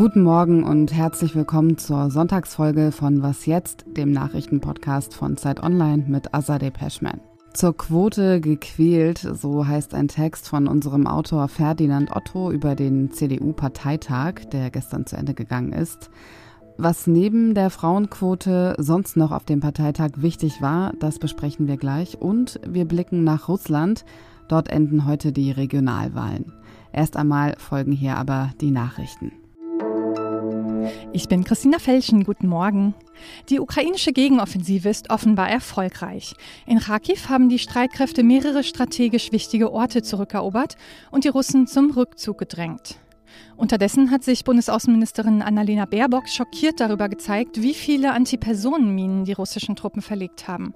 Guten Morgen und herzlich willkommen zur Sonntagsfolge von Was jetzt, dem Nachrichtenpodcast von Zeit Online mit Azadeh Peschman. Zur Quote gequält, so heißt ein Text von unserem Autor Ferdinand Otto über den CDU-Parteitag, der gestern zu Ende gegangen ist. Was neben der Frauenquote sonst noch auf dem Parteitag wichtig war, das besprechen wir gleich. Und wir blicken nach Russland. Dort enden heute die Regionalwahlen. Erst einmal folgen hier aber die Nachrichten. Ich bin Christina Felschen, guten Morgen. Die ukrainische Gegenoffensive ist offenbar erfolgreich. In Kharkiv haben die Streitkräfte mehrere strategisch wichtige Orte zurückerobert und die Russen zum Rückzug gedrängt. Unterdessen hat sich Bundesaußenministerin Annalena Baerbock schockiert darüber gezeigt, wie viele Antipersonenminen die russischen Truppen verlegt haben.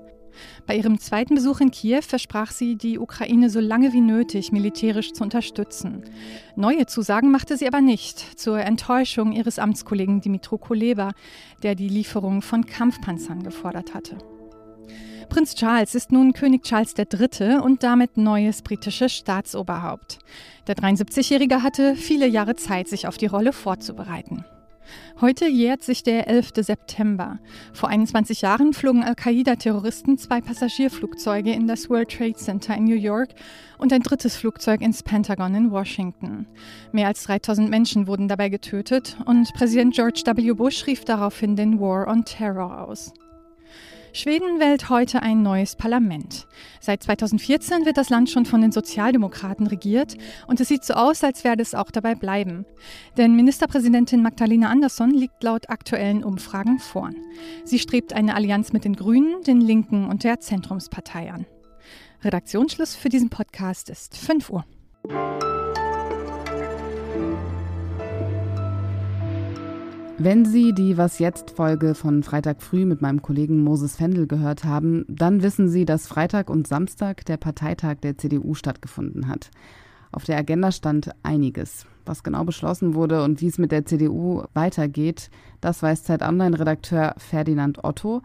Bei ihrem zweiten Besuch in Kiew versprach sie, die Ukraine so lange wie nötig militärisch zu unterstützen. Neue Zusagen machte sie aber nicht, zur Enttäuschung ihres Amtskollegen Dimitro Kuleba, der die Lieferung von Kampfpanzern gefordert hatte. Prinz Charles ist nun König Charles III. und damit neues britisches Staatsoberhaupt. Der 73-Jährige hatte viele Jahre Zeit, sich auf die Rolle vorzubereiten. Heute jährt sich der 11. September. Vor 21 Jahren flogen Al-Qaida-Terroristen zwei Passagierflugzeuge in das World Trade Center in New York und ein drittes Flugzeug ins Pentagon in Washington. Mehr als 3000 Menschen wurden dabei getötet und Präsident George W. Bush rief daraufhin den War on Terror aus. Schweden wählt heute ein neues Parlament. Seit 2014 wird das Land schon von den Sozialdemokraten regiert und es sieht so aus, als werde es auch dabei bleiben. Denn Ministerpräsidentin Magdalena Andersson liegt laut aktuellen Umfragen vorn. Sie strebt eine Allianz mit den Grünen, den Linken und der Zentrumspartei an. Redaktionsschluss für diesen Podcast ist 5 Uhr. Wenn Sie die Was jetzt Folge von Freitag früh mit meinem Kollegen Moses Fendel gehört haben, dann wissen Sie, dass Freitag und Samstag der Parteitag der CDU stattgefunden hat. Auf der Agenda stand einiges. Was genau beschlossen wurde und wie es mit der CDU weitergeht, das weiß Zeit Online-Redakteur Ferdinand Otto.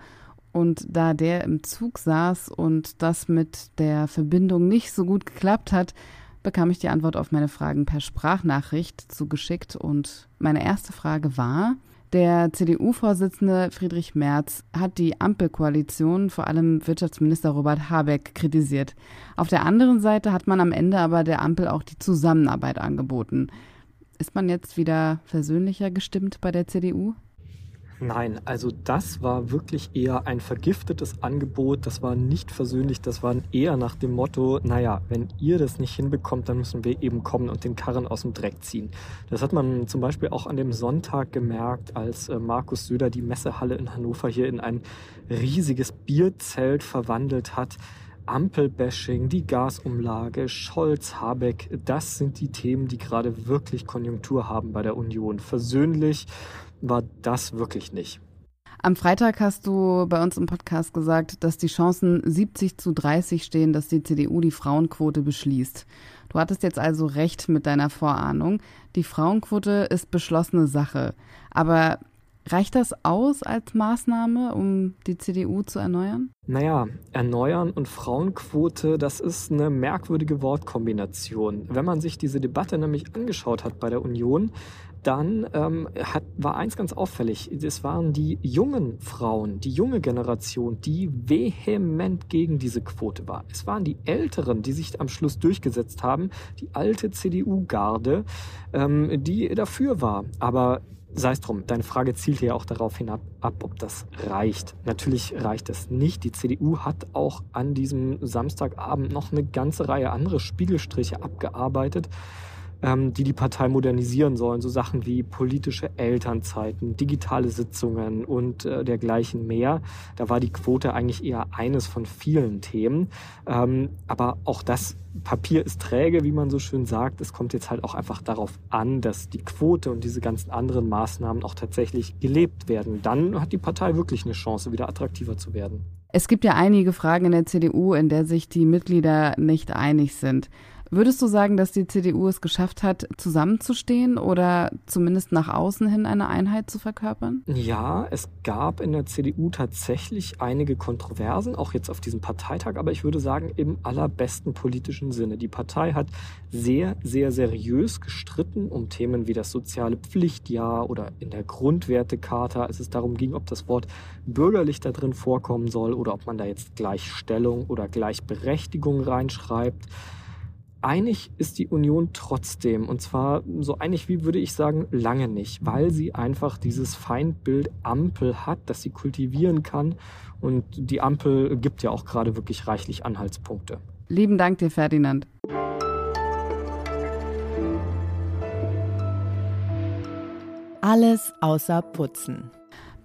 Und da der im Zug saß und das mit der Verbindung nicht so gut geklappt hat, bekam ich die Antwort auf meine Fragen per Sprachnachricht zugeschickt. Und meine erste Frage war, der CDU-Vorsitzende Friedrich Merz hat die Ampelkoalition, vor allem Wirtschaftsminister Robert Habeck, kritisiert. Auf der anderen Seite hat man am Ende aber der Ampel auch die Zusammenarbeit angeboten. Ist man jetzt wieder versöhnlicher gestimmt bei der CDU? Nein, also das war wirklich eher ein vergiftetes Angebot. Das war nicht versöhnlich. Das war eher nach dem Motto, naja, wenn ihr das nicht hinbekommt, dann müssen wir eben kommen und den Karren aus dem Dreck ziehen. Das hat man zum Beispiel auch an dem Sonntag gemerkt, als äh, Markus Söder die Messehalle in Hannover hier in ein riesiges Bierzelt verwandelt hat. Ampelbashing, die Gasumlage, Scholz, Habeck, das sind die Themen, die gerade wirklich Konjunktur haben bei der Union. Versöhnlich war das wirklich nicht. Am Freitag hast du bei uns im Podcast gesagt, dass die Chancen 70 zu 30 stehen, dass die CDU die Frauenquote beschließt. Du hattest jetzt also recht mit deiner Vorahnung. Die Frauenquote ist beschlossene Sache. Aber Reicht das aus als Maßnahme, um die CDU zu erneuern? Naja, erneuern und Frauenquote, das ist eine merkwürdige Wortkombination. Wenn man sich diese Debatte nämlich angeschaut hat bei der Union, dann ähm, hat, war eins ganz auffällig. Es waren die jungen Frauen, die junge Generation, die vehement gegen diese Quote war. Es waren die Älteren, die sich am Schluss durchgesetzt haben, die alte CDU-Garde, ähm, die dafür war. Aber sei es drum, deine Frage zielt ja auch darauf hinab, ab, ob das reicht. Natürlich reicht es nicht. Die CDU hat auch an diesem Samstagabend noch eine ganze Reihe andere Spiegelstriche abgearbeitet ähm, die die Partei modernisieren sollen. So Sachen wie politische Elternzeiten, digitale Sitzungen und äh, dergleichen mehr. Da war die Quote eigentlich eher eines von vielen Themen. Ähm, aber auch das Papier ist träge, wie man so schön sagt. Es kommt jetzt halt auch einfach darauf an, dass die Quote und diese ganzen anderen Maßnahmen auch tatsächlich gelebt werden. Dann hat die Partei wirklich eine Chance, wieder attraktiver zu werden. Es gibt ja einige Fragen in der CDU, in der sich die Mitglieder nicht einig sind. Würdest du sagen, dass die CDU es geschafft hat, zusammenzustehen oder zumindest nach außen hin eine Einheit zu verkörpern? Ja, es gab in der CDU tatsächlich einige Kontroversen, auch jetzt auf diesem Parteitag, aber ich würde sagen im allerbesten politischen Sinne. Die Partei hat sehr, sehr seriös gestritten um Themen wie das soziale Pflichtjahr oder in der Grundwertecharta, als es darum ging, ob das Wort bürgerlich da drin vorkommen soll oder ob man da jetzt Gleichstellung oder Gleichberechtigung reinschreibt. Einig ist die Union trotzdem. Und zwar so einig wie würde ich sagen, lange nicht, weil sie einfach dieses Feindbild Ampel hat, das sie kultivieren kann. Und die Ampel gibt ja auch gerade wirklich reichlich Anhaltspunkte. Lieben Dank dir, Ferdinand. Alles außer Putzen.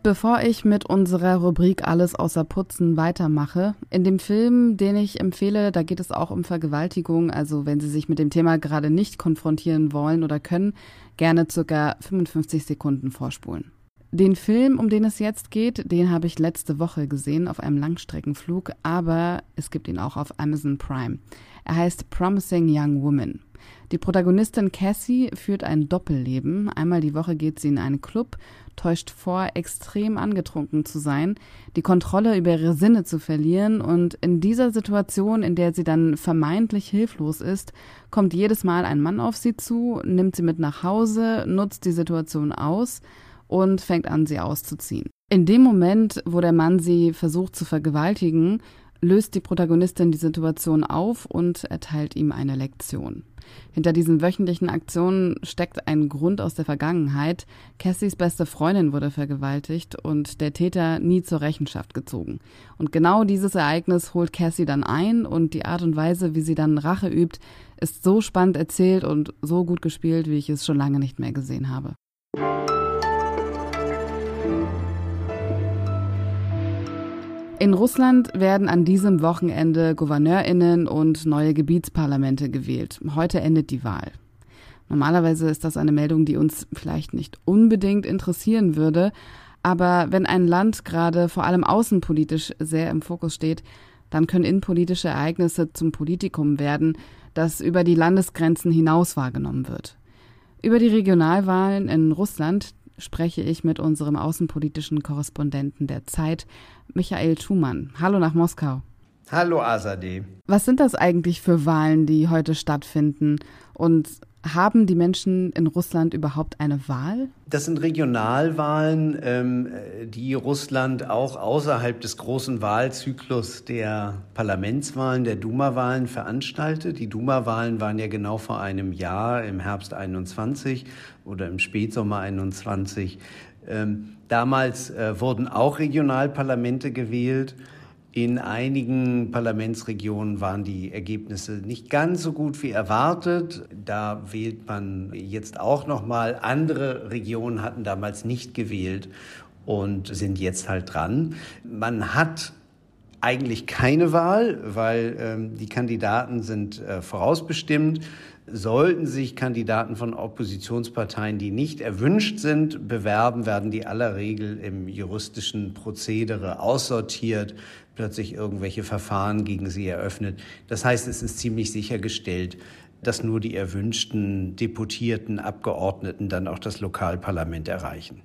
Bevor ich mit unserer Rubrik Alles außer Putzen weitermache, in dem Film, den ich empfehle, da geht es auch um Vergewaltigung. Also wenn Sie sich mit dem Thema gerade nicht konfrontieren wollen oder können, gerne circa 55 Sekunden vorspulen. Den Film, um den es jetzt geht, den habe ich letzte Woche gesehen auf einem Langstreckenflug, aber es gibt ihn auch auf Amazon Prime. Er heißt Promising Young Woman. Die Protagonistin Cassie führt ein Doppelleben. Einmal die Woche geht sie in einen Club, täuscht vor, extrem angetrunken zu sein, die Kontrolle über ihre Sinne zu verlieren und in dieser Situation, in der sie dann vermeintlich hilflos ist, kommt jedes Mal ein Mann auf sie zu, nimmt sie mit nach Hause, nutzt die Situation aus und fängt an, sie auszuziehen. In dem Moment, wo der Mann sie versucht zu vergewaltigen, löst die Protagonistin die Situation auf und erteilt ihm eine Lektion. Hinter diesen wöchentlichen Aktionen steckt ein Grund aus der Vergangenheit. Cassies beste Freundin wurde vergewaltigt und der Täter nie zur Rechenschaft gezogen. Und genau dieses Ereignis holt Cassie dann ein und die Art und Weise, wie sie dann Rache übt, ist so spannend erzählt und so gut gespielt, wie ich es schon lange nicht mehr gesehen habe. In Russland werden an diesem Wochenende Gouverneurinnen und neue Gebietsparlamente gewählt. Heute endet die Wahl. Normalerweise ist das eine Meldung, die uns vielleicht nicht unbedingt interessieren würde, aber wenn ein Land gerade vor allem außenpolitisch sehr im Fokus steht, dann können innenpolitische Ereignisse zum Politikum werden, das über die Landesgrenzen hinaus wahrgenommen wird. Über die Regionalwahlen in Russland, spreche ich mit unserem außenpolitischen Korrespondenten der Zeit, Michael Schumann. Hallo nach Moskau. Hallo Azadeh. Was sind das eigentlich für Wahlen, die heute stattfinden? Und haben die Menschen in Russland überhaupt eine Wahl? Das sind Regionalwahlen, ähm, die Russland auch außerhalb des großen Wahlzyklus der Parlamentswahlen, der Duma-Wahlen veranstaltet. Die Duma-Wahlen waren ja genau vor einem Jahr, im Herbst 21 oder im Spätsommer 21. Ähm, damals äh, wurden auch Regionalparlamente gewählt. In einigen Parlamentsregionen waren die Ergebnisse nicht ganz so gut wie erwartet. Da wählt man jetzt auch noch mal. Andere Regionen hatten damals nicht gewählt und sind jetzt halt dran. Man hat eigentlich keine Wahl, weil ähm, die Kandidaten sind äh, vorausbestimmt. Sollten sich Kandidaten von Oppositionsparteien, die nicht erwünscht sind, bewerben, werden die aller Regel im juristischen Prozedere aussortiert, plötzlich irgendwelche Verfahren gegen sie eröffnet. Das heißt, es ist ziemlich sichergestellt, dass nur die erwünschten deputierten Abgeordneten dann auch das Lokalparlament erreichen.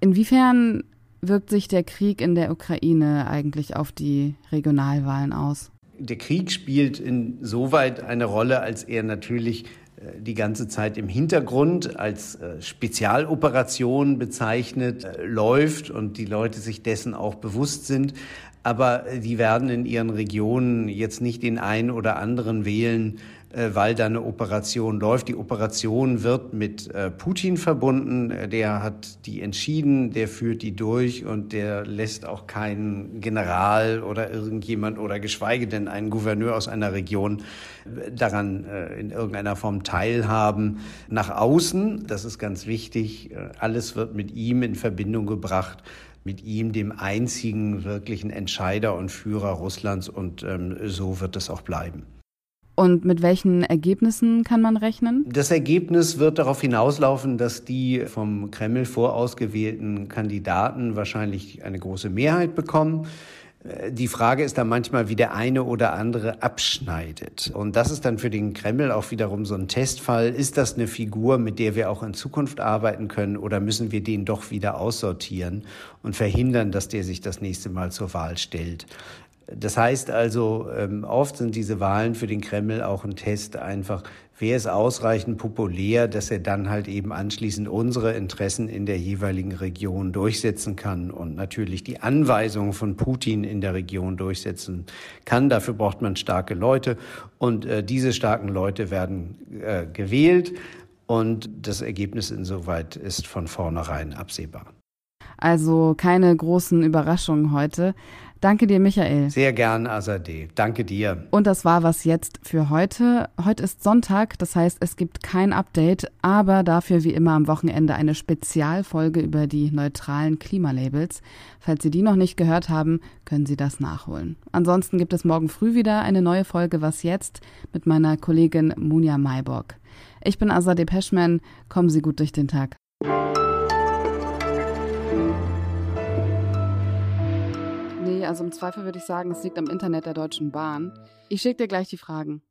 Inwiefern wirkt sich der Krieg in der Ukraine eigentlich auf die Regionalwahlen aus? Der Krieg spielt insoweit eine Rolle, als er natürlich äh, die ganze Zeit im Hintergrund als äh, Spezialoperation bezeichnet äh, läuft und die Leute sich dessen auch bewusst sind. Aber die werden in ihren Regionen jetzt nicht den einen oder anderen wählen, äh, weil da eine Operation läuft. Die Operation wird mit äh, Putin verbunden. Äh, der hat die entschieden, der führt die durch und der lässt auch keinen General oder irgendjemand oder geschweige denn einen Gouverneur aus einer Region daran in irgendeiner Form teilhaben. Nach außen, das ist ganz wichtig, alles wird mit ihm in Verbindung gebracht mit ihm dem einzigen wirklichen Entscheider und Führer Russlands und ähm, so wird es auch bleiben. Und mit welchen Ergebnissen kann man rechnen? Das Ergebnis wird darauf hinauslaufen, dass die vom Kreml vorausgewählten Kandidaten wahrscheinlich eine große Mehrheit bekommen. Die Frage ist dann manchmal, wie der eine oder andere abschneidet. Und das ist dann für den Kreml auch wiederum so ein Testfall. Ist das eine Figur, mit der wir auch in Zukunft arbeiten können oder müssen wir den doch wieder aussortieren und verhindern, dass der sich das nächste Mal zur Wahl stellt? Das heißt also, ähm, oft sind diese Wahlen für den Kreml auch ein Test einfach, wer ist ausreichend populär, dass er dann halt eben anschließend unsere Interessen in der jeweiligen Region durchsetzen kann und natürlich die Anweisungen von Putin in der Region durchsetzen kann. Dafür braucht man starke Leute und äh, diese starken Leute werden äh, gewählt und das Ergebnis insoweit ist von vornherein absehbar. Also keine großen Überraschungen heute. Danke dir, Michael. Sehr gern, Azadeh. Danke dir. Und das war was jetzt für heute. Heute ist Sonntag, das heißt, es gibt kein Update, aber dafür wie immer am Wochenende eine Spezialfolge über die neutralen Klimalabels. Falls Sie die noch nicht gehört haben, können Sie das nachholen. Ansonsten gibt es morgen früh wieder eine neue Folge Was jetzt mit meiner Kollegin Munja Mayborg. Ich bin Azadeh Peschman. Kommen Sie gut durch den Tag. Also im Zweifel würde ich sagen, es liegt am Internet der Deutschen Bahn. Ich schicke dir gleich die Fragen.